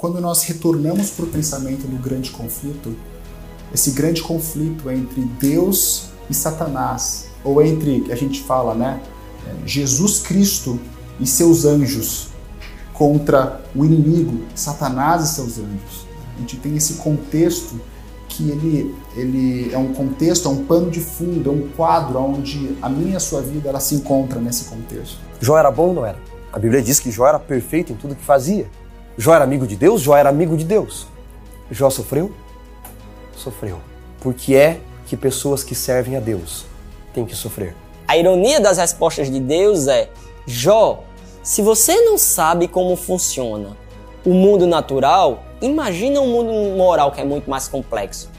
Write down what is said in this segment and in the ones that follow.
quando nós retornamos para o pensamento do grande conflito, esse grande conflito entre Deus e Satanás, ou entre, a gente fala, né, Jesus Cristo e seus anjos contra o inimigo, Satanás e seus anjos. A gente tem esse contexto que ele, ele é um contexto, é um pano de fundo, é um quadro onde a minha e a sua vida ela se encontra nesse contexto. Jó era bom ou não era? A Bíblia diz que Jó era perfeito em tudo que fazia. Jó era amigo de Deus? Jó era amigo de Deus. Jó sofreu? Sofreu. Porque é que pessoas que servem a Deus têm que sofrer. A ironia das respostas de Deus é: Jó, se você não sabe como funciona o mundo natural, imagina um mundo moral que é muito mais complexo.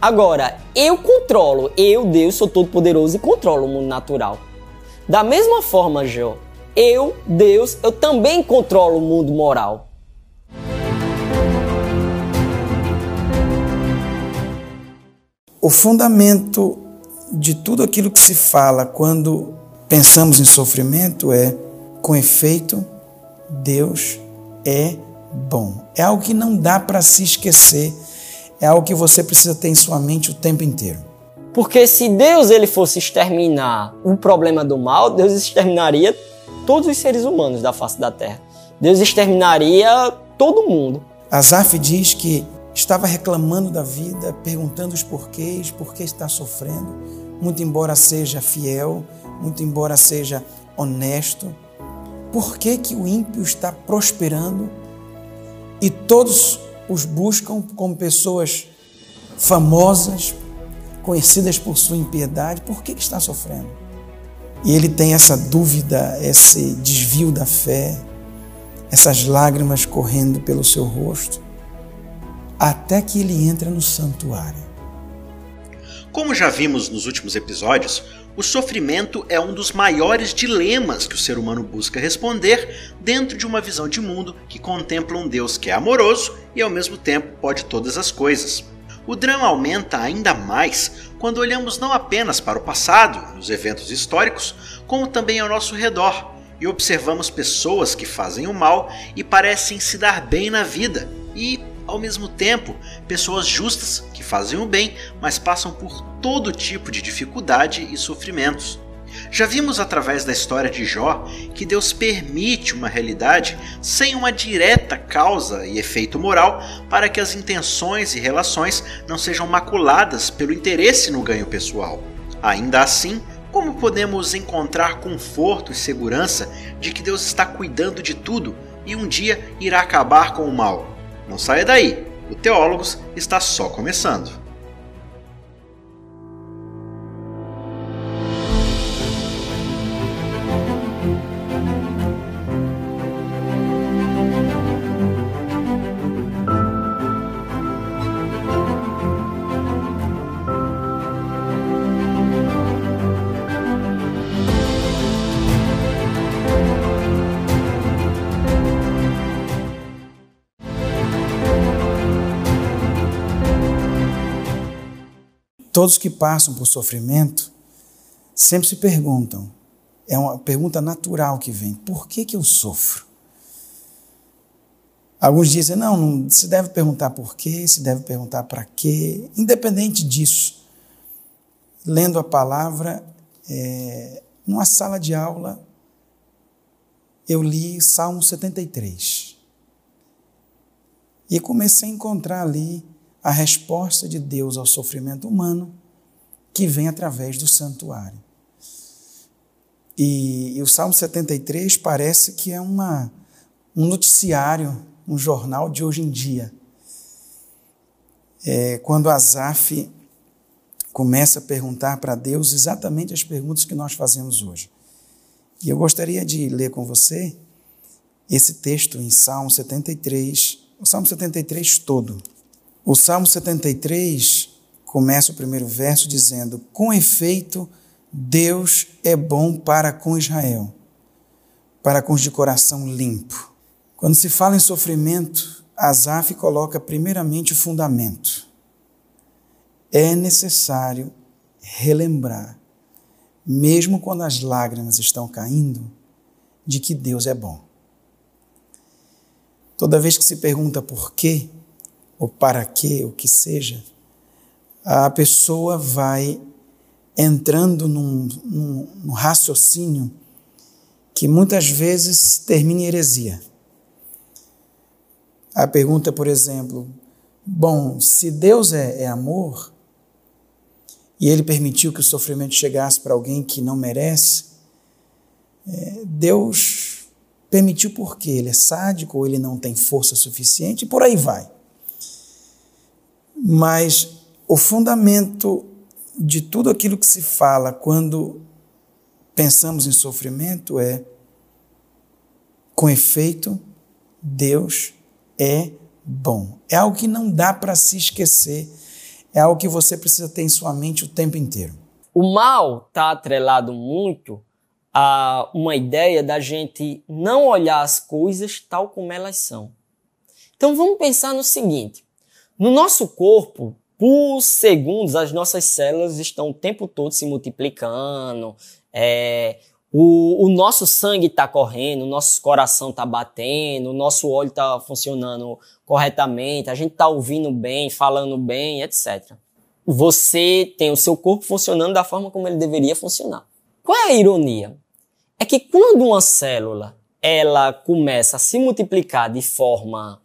Agora, eu controlo, eu, Deus, sou todo poderoso e controlo o mundo natural. Da mesma forma, Jó, eu, Deus, eu também controlo o mundo moral. O fundamento de tudo aquilo que se fala quando pensamos em sofrimento é, com efeito, Deus é bom. É algo que não dá para se esquecer, é algo que você precisa ter em sua mente o tempo inteiro. Porque se Deus ele fosse exterminar o problema do mal, Deus exterminaria todos os seres humanos da face da terra. Deus exterminaria todo mundo. Asaf diz que estava reclamando da vida, perguntando os porquês, por que está sofrendo, muito embora seja fiel, muito embora seja honesto. Por que, que o ímpio está prosperando e todos os buscam como pessoas famosas, conhecidas por sua impiedade? Por que, que está sofrendo? E ele tem essa dúvida, esse desvio da fé, essas lágrimas correndo pelo seu rosto, até que ele entra no santuário. Como já vimos nos últimos episódios, o sofrimento é um dos maiores dilemas que o ser humano busca responder dentro de uma visão de mundo que contempla um Deus que é amoroso e ao mesmo tempo pode todas as coisas. O drama aumenta ainda mais quando olhamos não apenas para o passado, os eventos históricos, como também ao nosso redor e observamos pessoas que fazem o mal e parecem se dar bem na vida, e, ao mesmo tempo, pessoas justas que fazem o bem, mas passam por todo tipo de dificuldade e sofrimentos. Já vimos através da história de Jó que Deus permite uma realidade sem uma direta causa e efeito moral para que as intenções e relações não sejam maculadas pelo interesse no ganho pessoal. Ainda assim, como podemos encontrar conforto e segurança de que Deus está cuidando de tudo e um dia irá acabar com o mal? Não saia daí, o Teólogos está só começando. Todos que passam por sofrimento sempre se perguntam, é uma pergunta natural que vem: por que, que eu sofro? Alguns dizem, não, não se deve perguntar por quê, se deve perguntar para quê. Independente disso, lendo a palavra, é, numa sala de aula, eu li Salmo 73. E comecei a encontrar ali a resposta de Deus ao sofrimento humano que vem através do santuário. E, e o Salmo 73 parece que é uma, um noticiário, um jornal de hoje em dia. É, quando Asaf começa a perguntar para Deus exatamente as perguntas que nós fazemos hoje. E eu gostaria de ler com você esse texto em Salmo 73, o Salmo 73 todo. O Salmo 73 começa o primeiro verso dizendo: Com efeito, Deus é bom para com Israel, para com os de coração limpo. Quando se fala em sofrimento, Asaf coloca primeiramente o fundamento. É necessário relembrar, mesmo quando as lágrimas estão caindo, de que Deus é bom. Toda vez que se pergunta por quê, ou para quê, o que seja, a pessoa vai entrando num, num, num raciocínio que muitas vezes termina em heresia. A pergunta, por exemplo, bom, se Deus é, é amor e Ele permitiu que o sofrimento chegasse para alguém que não merece, é, Deus permitiu porque Ele é sádico ou Ele não tem força suficiente e por aí vai. Mas o fundamento de tudo aquilo que se fala quando pensamos em sofrimento é, com efeito, Deus é bom. É algo que não dá para se esquecer, é algo que você precisa ter em sua mente o tempo inteiro. O mal está atrelado muito a uma ideia da gente não olhar as coisas tal como elas são. Então vamos pensar no seguinte: no nosso corpo, por segundos, as nossas células estão o tempo todo se multiplicando, é, o, o, nosso sangue está correndo, o nosso coração está batendo, o nosso olho está funcionando corretamente, a gente está ouvindo bem, falando bem, etc. Você tem o seu corpo funcionando da forma como ele deveria funcionar. Qual é a ironia? É que quando uma célula ela começa a se multiplicar de forma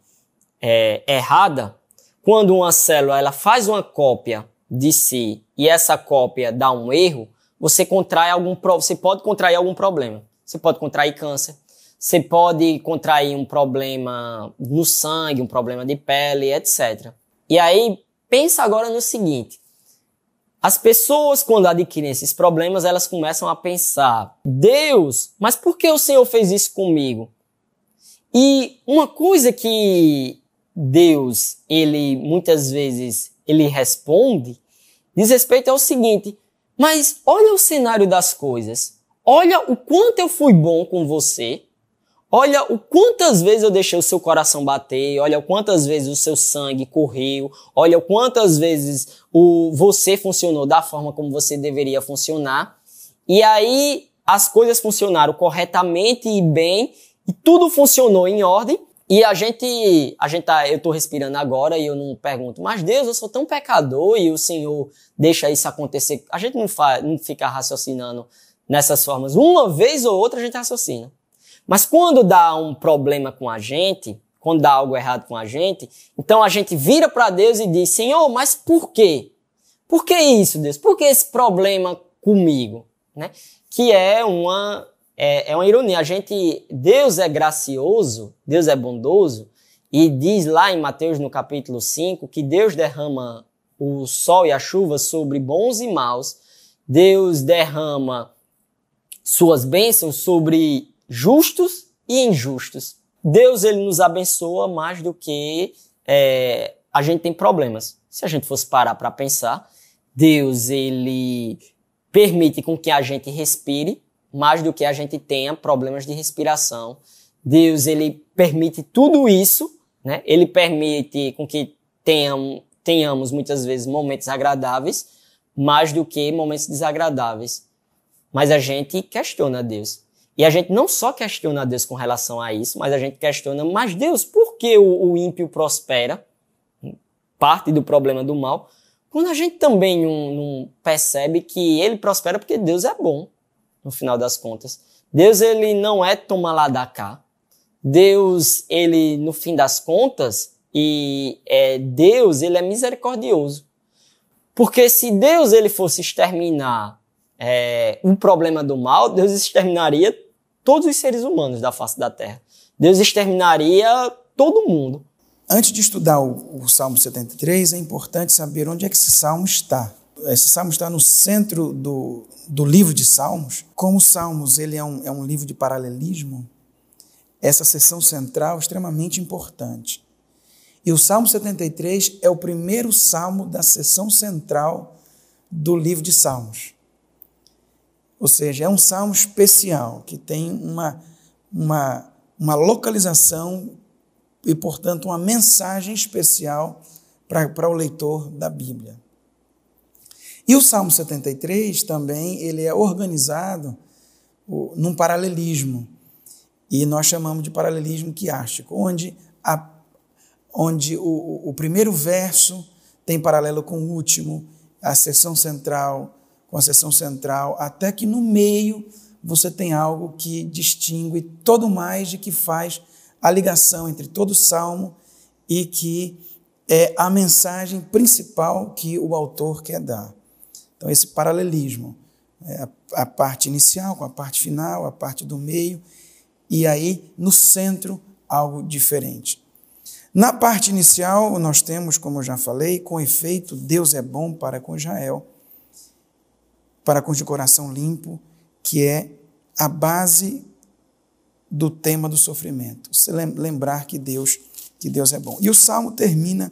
é, errada, quando uma célula ela faz uma cópia de si e essa cópia dá um erro, você contrai algum você pode contrair algum problema. Você pode contrair câncer, você pode contrair um problema no sangue, um problema de pele, etc. E aí pensa agora no seguinte: as pessoas quando adquirem esses problemas, elas começam a pensar: Deus, mas por que o Senhor fez isso comigo? E uma coisa que Deus, ele muitas vezes ele responde, diz respeito ao seguinte: mas olha o cenário das coisas. Olha o quanto eu fui bom com você. Olha o quantas vezes eu deixei o seu coração bater, olha o quantas vezes o seu sangue correu, olha o quantas vezes o você funcionou da forma como você deveria funcionar. E aí as coisas funcionaram corretamente e bem, e tudo funcionou em ordem. E a gente, a gente tá, eu tô respirando agora e eu não pergunto, mas Deus, eu sou tão pecador e o Senhor deixa isso acontecer. A gente não, faz, não fica raciocinando nessas formas. Uma vez ou outra a gente raciocina. Mas quando dá um problema com a gente, quando dá algo errado com a gente, então a gente vira para Deus e diz: Senhor, mas por quê? Por que isso, Deus? Por que esse problema comigo? Né? Que é uma é, é uma ironia. A gente, Deus é gracioso, Deus é bondoso, e diz lá em Mateus no capítulo 5 que Deus derrama o sol e a chuva sobre bons e maus. Deus derrama suas bênçãos sobre justos e injustos. Deus ele nos abençoa mais do que é, a gente tem problemas. Se a gente fosse parar para pensar, Deus ele permite com que a gente respire mais do que a gente tenha problemas de respiração. Deus, ele permite tudo isso, né? Ele permite com que tenham, tenhamos muitas vezes momentos agradáveis, mais do que momentos desagradáveis. Mas a gente questiona Deus. E a gente não só questiona Deus com relação a isso, mas a gente questiona, mas Deus, por que o, o ímpio prospera? Parte do problema do mal. Quando a gente também não, não percebe que ele prospera porque Deus é bom no final das contas. Deus, ele não é tomar lá da cá. Deus, ele, no fim das contas, e é, Deus, ele é misericordioso. Porque se Deus, ele fosse exterminar é, um problema do mal, Deus exterminaria todos os seres humanos da face da terra. Deus exterminaria todo mundo. Antes de estudar o, o Salmo 73, é importante saber onde é que esse salmo está. Esse salmo está no centro do, do livro de Salmos. Como Salmos ele é um, é um livro de paralelismo, essa seção central é extremamente importante. E o Salmo 73 é o primeiro salmo da seção central do livro de Salmos. Ou seja, é um salmo especial que tem uma, uma, uma localização e, portanto, uma mensagem especial para o leitor da Bíblia. E o Salmo 73 também ele é organizado num paralelismo. E nós chamamos de paralelismo quiástico, onde a, onde o, o primeiro verso tem paralelo com o último, a seção central com a seção central, até que no meio você tem algo que distingue todo mais de que faz a ligação entre todo o salmo e que é a mensagem principal que o autor quer dar. Então, esse paralelismo, é a, a parte inicial com a parte final, a parte do meio, e aí no centro algo diferente. Na parte inicial, nós temos, como eu já falei, com efeito, Deus é bom para com Israel, para com de coração limpo, que é a base do tema do sofrimento. Se lembrar que Deus, que Deus é bom. E o salmo termina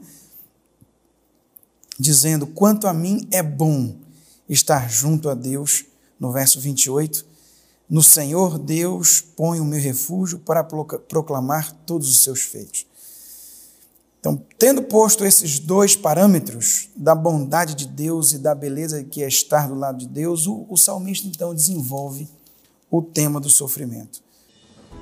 dizendo: "Quanto a mim é bom estar junto a Deus", no verso 28. No Senhor Deus põe o meu refúgio para proclamar todos os seus feitos. Então, tendo posto esses dois parâmetros da bondade de Deus e da beleza que é estar do lado de Deus, o, o salmista então desenvolve o tema do sofrimento.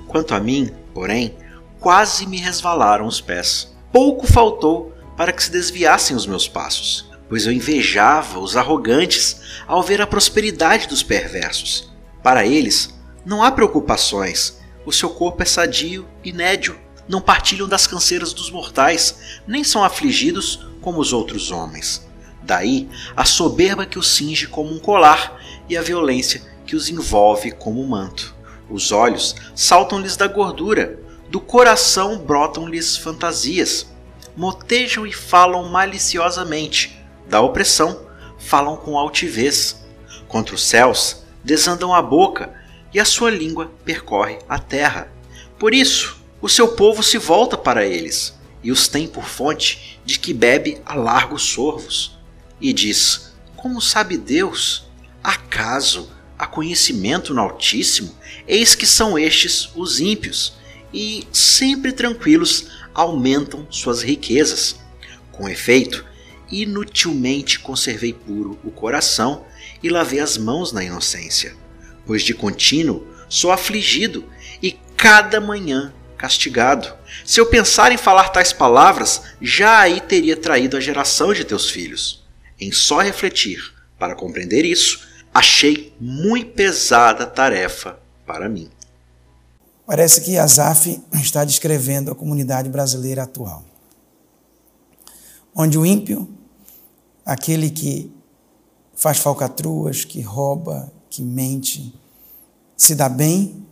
Quanto a mim, porém, quase me resvalaram os pés. Pouco faltou para que se desviassem os meus passos, pois eu invejava os arrogantes ao ver a prosperidade dos perversos. Para eles, não há preocupações, o seu corpo é sadio e nédio não partilham das canseiras dos mortais, nem são afligidos como os outros homens. Daí a soberba que os cinge como um colar e a violência que os envolve como um manto. Os olhos saltam-lhes da gordura, do coração brotam-lhes fantasias. Motejam e falam maliciosamente, da opressão falam com altivez. Contra os céus desandam a boca, e a sua língua percorre a terra. Por isso, o seu povo se volta para eles e os tem por fonte de que bebe a largos sorvos. E diz: Como sabe Deus? Acaso há conhecimento no Altíssimo? Eis que são estes os ímpios, e sempre tranquilos aumentam suas riquezas. Com efeito, inutilmente conservei puro o coração e lavei as mãos na inocência, pois de contínuo sou afligido e cada manhã castigado. Se eu pensar em falar tais palavras, já aí teria traído a geração de teus filhos. Em só refletir para compreender isso, achei muito pesada tarefa para mim. Parece que Azaf está descrevendo a comunidade brasileira atual, onde o ímpio, aquele que faz falcatruas, que rouba, que mente, se dá bem,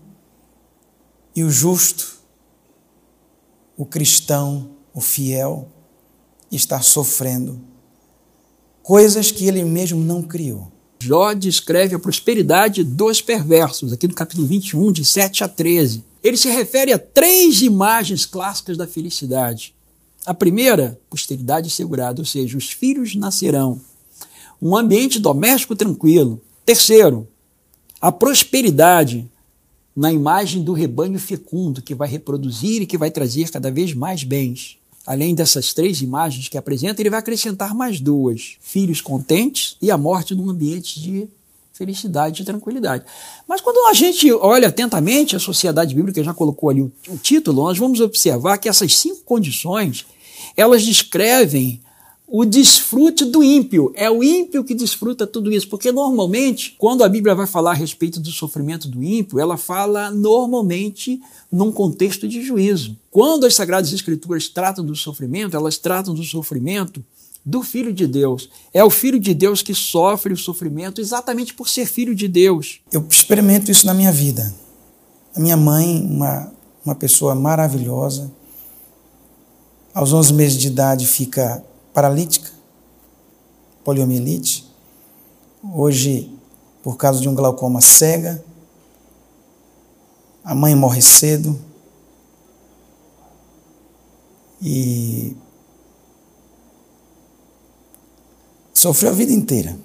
e o justo, o cristão, o fiel, está sofrendo coisas que ele mesmo não criou. Jó descreve a prosperidade dos perversos, aqui no capítulo 21, de 7 a 13. Ele se refere a três imagens clássicas da felicidade. A primeira, posteridade assegurada, ou seja, os filhos nascerão. Um ambiente doméstico tranquilo. Terceiro, a prosperidade, na imagem do rebanho fecundo que vai reproduzir e que vai trazer cada vez mais bens. Além dessas três imagens que apresenta, ele vai acrescentar mais duas: filhos contentes e a morte num ambiente de felicidade e tranquilidade. Mas quando a gente olha atentamente, a sociedade bíblica já colocou ali o, o título, nós vamos observar que essas cinco condições elas descrevem o desfrute do ímpio. É o ímpio que desfruta tudo isso, porque normalmente, quando a Bíblia vai falar a respeito do sofrimento do ímpio, ela fala normalmente num contexto de juízo. Quando as Sagradas Escrituras tratam do sofrimento, elas tratam do sofrimento do Filho de Deus. É o Filho de Deus que sofre o sofrimento exatamente por ser filho de Deus. Eu experimento isso na minha vida. A minha mãe, uma, uma pessoa maravilhosa, aos 11 meses de idade fica paralítica, poliomielite, hoje, por causa de um glaucoma cega, a mãe morre cedo e sofreu a vida inteira.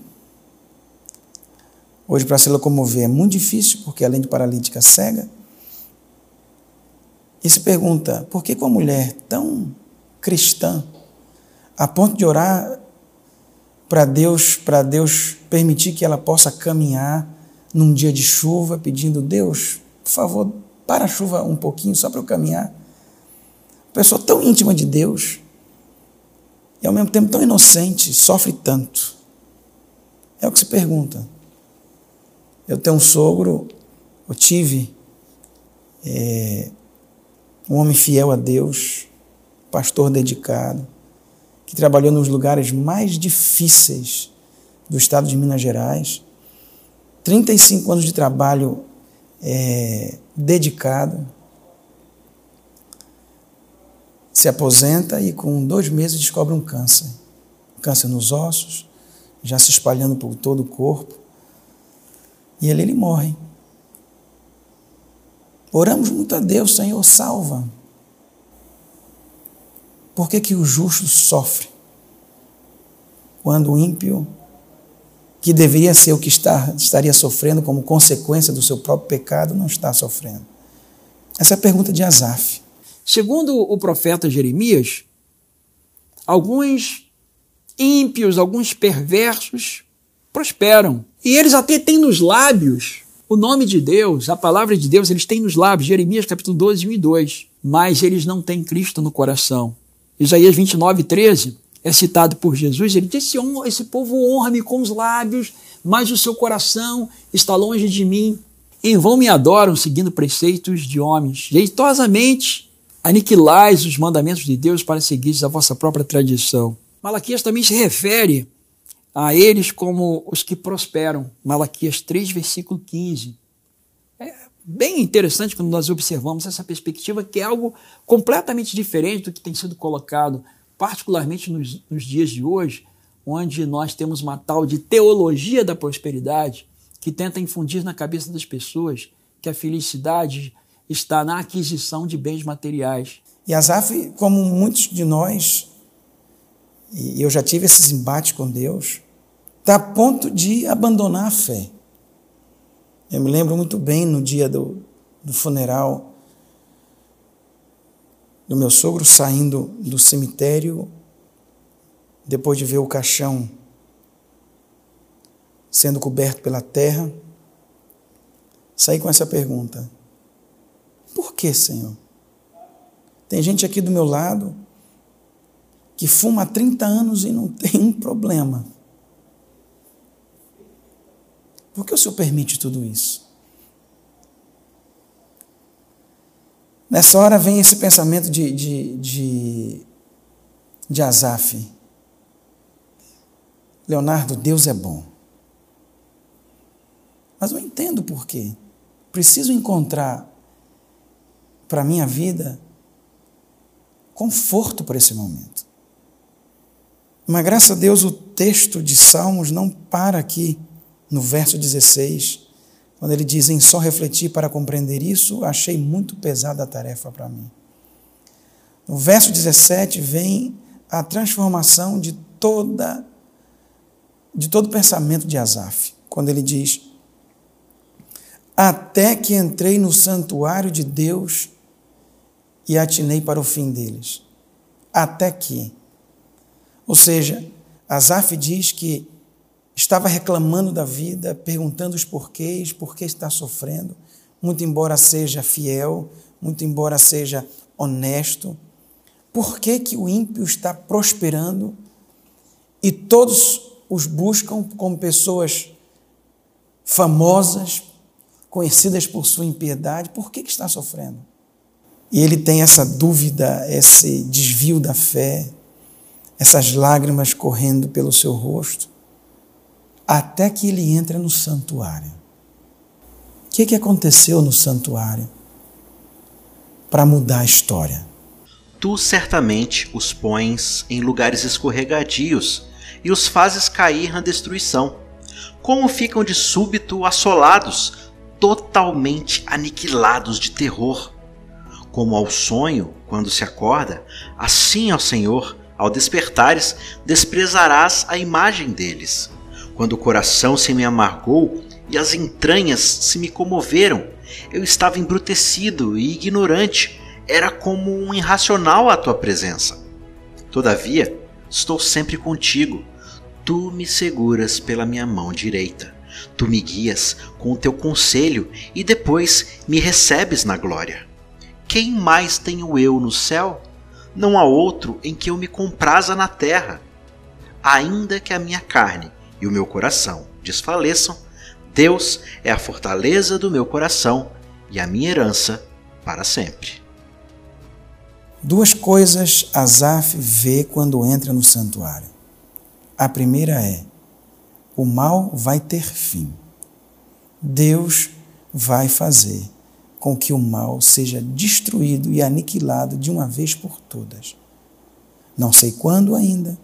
Hoje, para se locomover é muito difícil, porque além de paralítica cega, e se pergunta por que com uma mulher tão cristã, a ponto de orar para Deus, para Deus permitir que ela possa caminhar num dia de chuva, pedindo Deus, por favor, para a chuva um pouquinho só para eu caminhar. pessoa tão íntima de Deus e ao mesmo tempo tão inocente, sofre tanto? É o que se pergunta. Eu tenho um sogro, eu tive é, um homem fiel a Deus, pastor dedicado, que trabalhou nos lugares mais difíceis do estado de Minas Gerais. 35 anos de trabalho é, dedicado. Se aposenta e com dois meses descobre um câncer. câncer nos ossos, já se espalhando por todo o corpo. E ele, ele morre. Oramos muito a Deus, Senhor, salva. Por que, que o justo sofre? Quando o ímpio, que deveria ser o que está, estaria sofrendo como consequência do seu próprio pecado, não está sofrendo. Essa é a pergunta de Asaf. Segundo o profeta Jeremias, alguns ímpios, alguns perversos prosperam. E eles até têm nos lábios o nome de Deus, a palavra de Deus, eles têm nos lábios, Jeremias capítulo 12, 1 e 2, mas eles não têm Cristo no coração. Isaías 29, 13 é citado por Jesus, ele disse, esse povo honra-me com os lábios, mas o seu coração está longe de mim. Em vão me adoram, seguindo preceitos de homens. Jeitosamente aniquilais os mandamentos de Deus para seguir a vossa própria tradição. Malaquias também se refere a eles como os que prosperam. Malaquias 3, versículo 15. Bem interessante quando nós observamos essa perspectiva, que é algo completamente diferente do que tem sido colocado, particularmente nos, nos dias de hoje, onde nós temos uma tal de teologia da prosperidade que tenta infundir na cabeça das pessoas que a felicidade está na aquisição de bens materiais. E Asaf, como muitos de nós, e eu já tive esses embates com Deus, está a ponto de abandonar a fé. Eu me lembro muito bem no dia do, do funeral do meu sogro saindo do cemitério, depois de ver o caixão sendo coberto pela terra, saí com essa pergunta: Por que, Senhor? Tem gente aqui do meu lado que fuma há 30 anos e não tem um problema. Por que o Senhor permite tudo isso? Nessa hora vem esse pensamento de, de, de, de Asaf. Leonardo, Deus é bom. Mas eu entendo por quê. Preciso encontrar para a minha vida conforto para esse momento. Mas graças a Deus o texto de Salmos não para aqui, no verso 16, quando ele diz em só refletir para compreender isso, achei muito pesada a tarefa para mim. No verso 17 vem a transformação de toda de todo o pensamento de Asaf, quando ele diz: Até que entrei no santuário de Deus e atinei para o fim deles. Até que. Ou seja, Asaf diz que estava reclamando da vida, perguntando os porquês, por que está sofrendo, muito embora seja fiel, muito embora seja honesto. Por que, que o ímpio está prosperando e todos os buscam como pessoas famosas, conhecidas por sua impiedade? Por que, que está sofrendo? E ele tem essa dúvida, esse desvio da fé, essas lágrimas correndo pelo seu rosto, até que ele entra no santuário. O que, que aconteceu no santuário para mudar a história? Tu certamente os pões em lugares escorregadios e os fazes cair na destruição. Como ficam de súbito assolados, totalmente aniquilados de terror. Como ao sonho, quando se acorda, assim, ó Senhor, ao despertares, desprezarás a imagem deles. Quando o coração se me amargou e as entranhas se me comoveram, eu estava embrutecido e ignorante, era como um irracional à tua presença. Todavia, estou sempre contigo. Tu me seguras pela minha mão direita. Tu me guias com o teu conselho e depois me recebes na glória. Quem mais tenho eu no céu não há outro em que eu me compraza na terra. Ainda que a minha carne e o meu coração desfaleçam, Deus é a fortaleza do meu coração e a minha herança para sempre. Duas coisas Asaf vê quando entra no santuário. A primeira é: o mal vai ter fim. Deus vai fazer com que o mal seja destruído e aniquilado de uma vez por todas. Não sei quando ainda,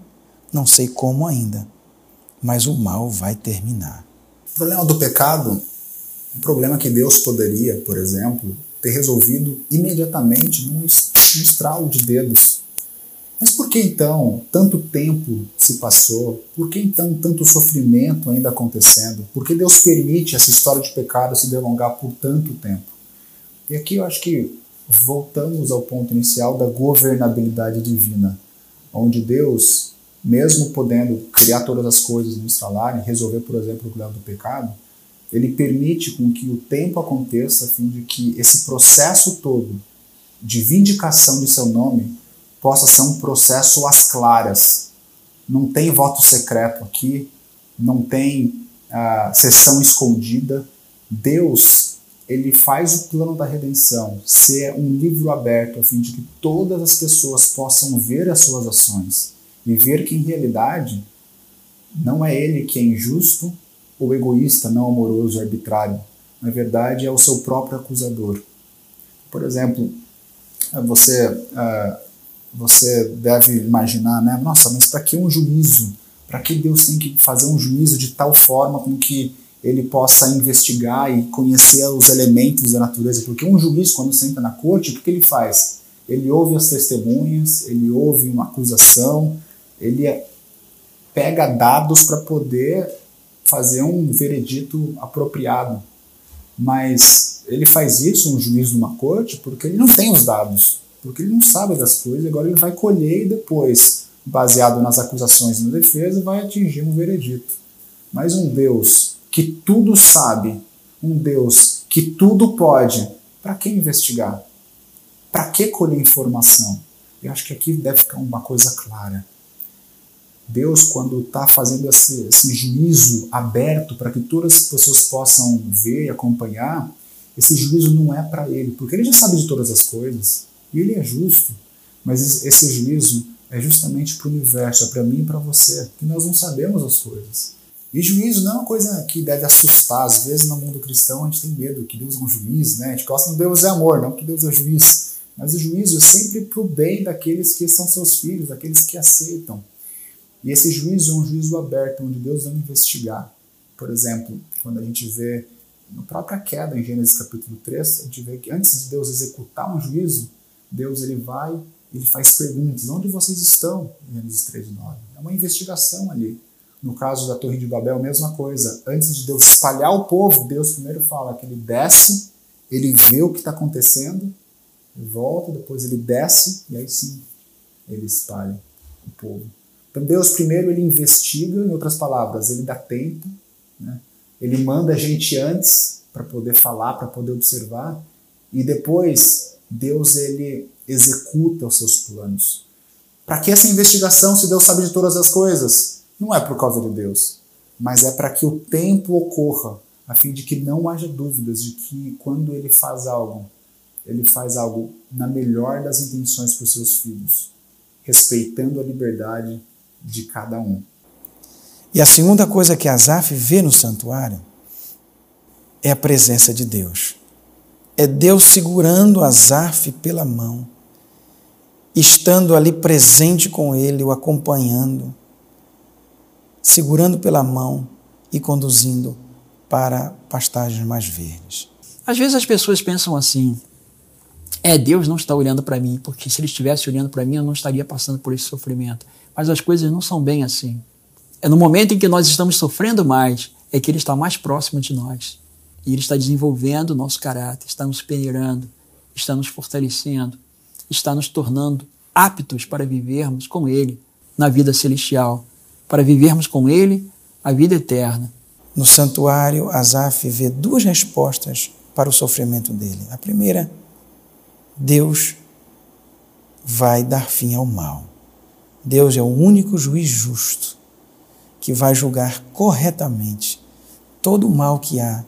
não sei como ainda, mas o mal vai terminar. O problema do pecado, um problema que Deus poderia, por exemplo, ter resolvido imediatamente num estralo de dedos. Mas por que então tanto tempo se passou? Por que então tanto sofrimento ainda acontecendo? Por que Deus permite essa história de pecado se delongar por tanto tempo? E aqui eu acho que voltamos ao ponto inicial da governabilidade divina, onde Deus, mesmo podendo criar todas as coisas no salário, resolver, por exemplo, o problema do pecado, ele permite com que o tempo aconteça a fim de que esse processo todo de vindicação de seu nome possa ser um processo às claras. Não tem voto secreto aqui, não tem uh, sessão escondida. Deus ele faz o plano da redenção ser um livro aberto a fim de que todas as pessoas possam ver as suas ações e ver que em realidade não é ele que é injusto ou egoísta, não amoroso, arbitrário. Na verdade, é o seu próprio acusador. Por exemplo, você uh, você deve imaginar, né? Nossa, mas para que um juízo? Para que Deus tem que fazer um juízo de tal forma com que ele possa investigar e conhecer os elementos da natureza, porque um juiz, quando senta na corte, o que ele faz? Ele ouve as testemunhas, ele ouve uma acusação, ele pega dados para poder fazer um veredito apropriado. Mas ele faz isso, um juiz numa corte, porque ele não tem os dados, porque ele não sabe das coisas, agora ele vai colher e depois, baseado nas acusações e na defesa, vai atingir um veredito. Mas um Deus que tudo sabe, um Deus que tudo pode, para que investigar? Para que colher informação? Eu acho que aqui deve ficar uma coisa clara. Deus, quando está fazendo esse, esse, juízo aberto para que todas as pessoas possam ver e acompanhar, esse juízo não é para ele, porque ele já sabe de todas as coisas e ele é justo. Mas esse juízo é justamente para o universo, é para mim e para você, que nós não sabemos as coisas. E juízo não é uma coisa que deve assustar. Às vezes no mundo cristão a gente tem medo que Deus é um juiz, né? A gente gosta de Deus é amor, não que Deus é juiz. Mas o juízo é sempre para o bem daqueles que são seus filhos, daqueles que aceitam. E esse juízo é um juízo aberto, onde Deus vai investigar. Por exemplo, quando a gente vê na própria queda em Gênesis capítulo 3, a gente vê que antes de Deus executar um juízo, Deus ele vai, ele faz perguntas. Onde vocês estão? Gênesis 3 e 9. É uma investigação ali. No caso da Torre de Babel, mesma coisa. Antes de Deus espalhar o povo, Deus primeiro fala que ele desce, ele vê o que está acontecendo, volta, depois ele desce e aí sim ele espalha o povo. Então Deus primeiro ele investiga, em outras palavras, ele dá tempo, né? ele manda a gente antes para poder falar, para poder observar, e depois Deus ele executa os seus planos. Para que essa investigação se Deus sabe de todas as coisas? Não é por causa de Deus, mas é para que o tempo ocorra, a fim de que não haja dúvidas de que quando ele faz algo, ele faz algo na melhor das intenções para os seus filhos, respeitando a liberdade de cada um. E a segunda coisa que Asaf vê no santuário é a presença de Deus. É Deus segurando Asaf pela mão, estando ali presente com ele, o acompanhando segurando pela mão e conduzindo para pastagens mais verdes. Às vezes as pessoas pensam assim: é, Deus não está olhando para mim, porque se Ele estivesse olhando para mim, eu não estaria passando por esse sofrimento. Mas as coisas não são bem assim. É no momento em que nós estamos sofrendo mais, é que Ele está mais próximo de nós. E Ele está desenvolvendo o nosso caráter, está nos peneirando, está nos fortalecendo, está nos tornando aptos para vivermos com Ele na vida celestial para vivermos com Ele a vida eterna. No santuário, Asaf vê duas respostas para o sofrimento dele. A primeira, Deus vai dar fim ao mal. Deus é o único juiz justo que vai julgar corretamente todo o mal que há.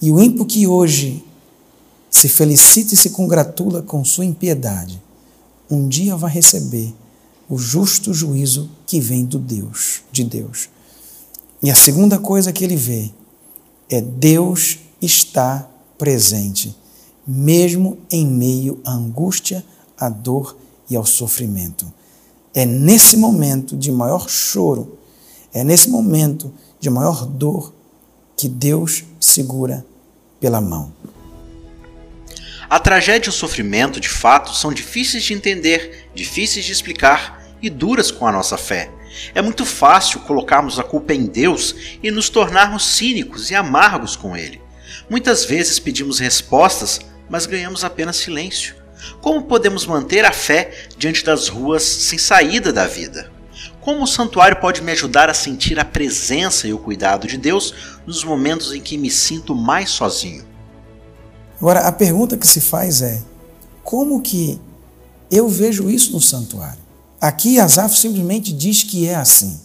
E o ímpio que hoje se felicita e se congratula com sua impiedade, um dia vai receber o justo juízo que vem do Deus, de Deus. E a segunda coisa que ele vê é Deus está presente, mesmo em meio à angústia, à dor e ao sofrimento. É nesse momento de maior choro, é nesse momento de maior dor que Deus segura pela mão. A tragédia e o sofrimento, de fato, são difíceis de entender, difíceis de explicar e duras com a nossa fé. É muito fácil colocarmos a culpa em Deus e nos tornarmos cínicos e amargos com Ele. Muitas vezes pedimos respostas, mas ganhamos apenas silêncio. Como podemos manter a fé diante das ruas sem saída da vida? Como o santuário pode me ajudar a sentir a presença e o cuidado de Deus nos momentos em que me sinto mais sozinho? Agora, a pergunta que se faz é: como que eu vejo isso no santuário? Aqui Asaf simplesmente diz que é assim.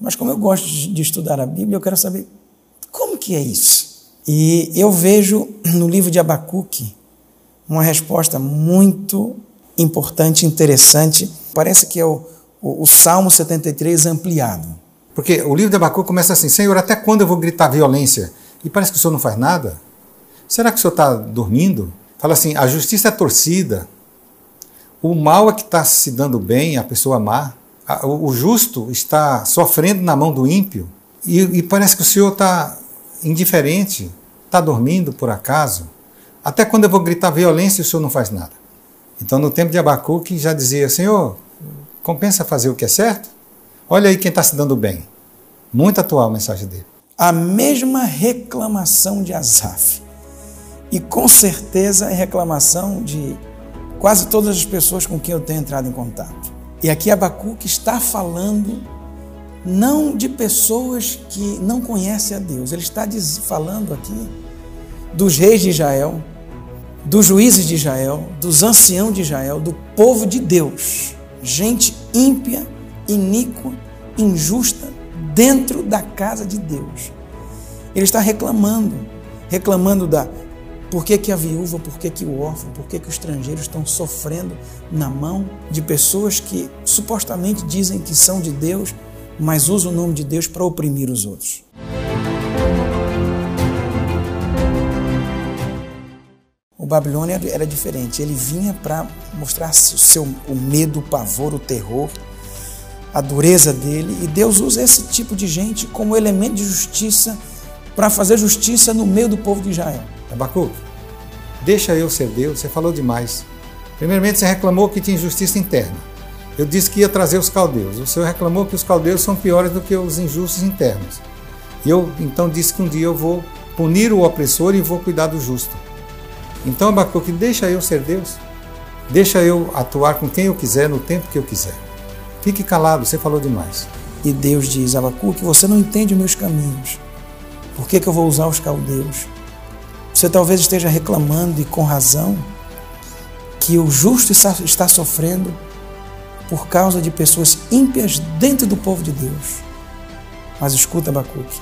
Mas como eu gosto de estudar a Bíblia, eu quero saber como que é isso. E eu vejo no livro de Abacuque uma resposta muito importante, interessante. Parece que é o, o, o Salmo 73 ampliado. Porque o livro de Abacuque começa assim: Senhor, até quando eu vou gritar violência? E parece que o Senhor não faz nada. Será que o senhor está dormindo? Fala assim: a justiça é torcida. O mal é que está se dando bem, a pessoa má. O justo está sofrendo na mão do ímpio. E, e parece que o senhor está indiferente, está dormindo por acaso. Até quando eu vou gritar violência o senhor não faz nada. Então, no tempo de Abacuque, já dizia: Senhor, compensa fazer o que é certo? Olha aí quem está se dando bem. Muito atual a mensagem dele. A mesma reclamação de Asaf e com certeza é reclamação de quase todas as pessoas com quem eu tenho entrado em contato. E aqui Abacuque está falando não de pessoas que não conhecem a Deus, ele está falando aqui dos reis de Israel, dos juízes de Israel, dos anciãos de Israel, do povo de Deus, gente ímpia, iníqua, injusta, dentro da casa de Deus. Ele está reclamando, reclamando da por que, que a viúva, por que, que o órfão, por que, que os estrangeiros estão sofrendo na mão de pessoas que supostamente dizem que são de Deus, mas usam o nome de Deus para oprimir os outros? O Babilônia era diferente, ele vinha para mostrar o seu o medo, o pavor, o terror, a dureza dele, e Deus usa esse tipo de gente como elemento de justiça para fazer justiça no meio do povo de Israel. Abacuque, deixa eu ser Deus, você falou demais. Primeiramente, você reclamou que tinha injustiça interna. Eu disse que ia trazer os caldeus. O Senhor reclamou que os caldeus são piores do que os injustos internos. E eu então disse que um dia eu vou punir o opressor e vou cuidar do justo. Então, Abacuque, deixa eu ser Deus. Deixa eu atuar com quem eu quiser, no tempo que eu quiser. Fique calado, você falou demais. E Deus diz, Abacuque, você não entende os meus caminhos. Por que, que eu vou usar os caldeus? Você talvez esteja reclamando e com razão que o justo está sofrendo por causa de pessoas ímpias dentro do povo de Deus. Mas escuta, Abacuque,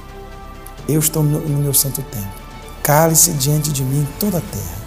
eu estou no meu santo templo. Cale-se diante de mim toda a terra.